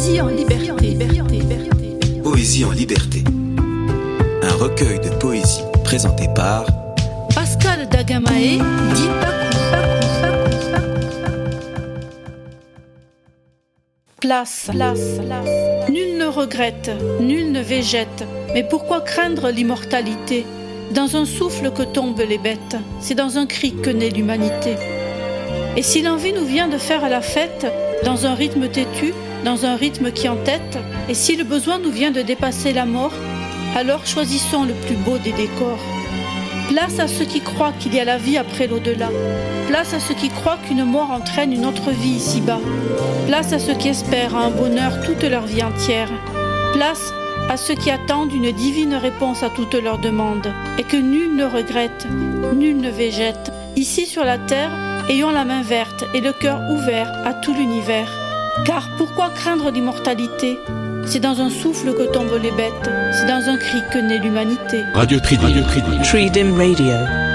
Poésie en liberté. Poésie en liberté. Un recueil de poésie présenté par Pascal Dagamae, dit Place, place, place. Nul ne regrette, nul ne végète. Mais pourquoi craindre l'immortalité? Dans un souffle que tombent les bêtes, c'est dans un cri que naît l'humanité. Et si l'envie nous vient de faire la fête, dans un rythme têtu, dans un rythme qui entête, et si le besoin nous vient de dépasser la mort, alors choisissons le plus beau des décors. Place à ceux qui croient qu'il y a la vie après l'au-delà. Place à ceux qui croient qu'une mort entraîne une autre vie ici-bas. Place à ceux qui espèrent un bonheur toute leur vie entière. Place à ceux qui attendent une divine réponse à toutes leurs demandes, et que nul ne regrette, nul ne végète. Ici sur la terre, ayons la main verte et le cœur ouvert à tout l'univers. Car pourquoi craindre l'immortalité? C'est dans un souffle que tombent les bêtes, c'est dans un cri que naît l'humanité. Radio Tridim. Radio Tridim. Tridim Radio.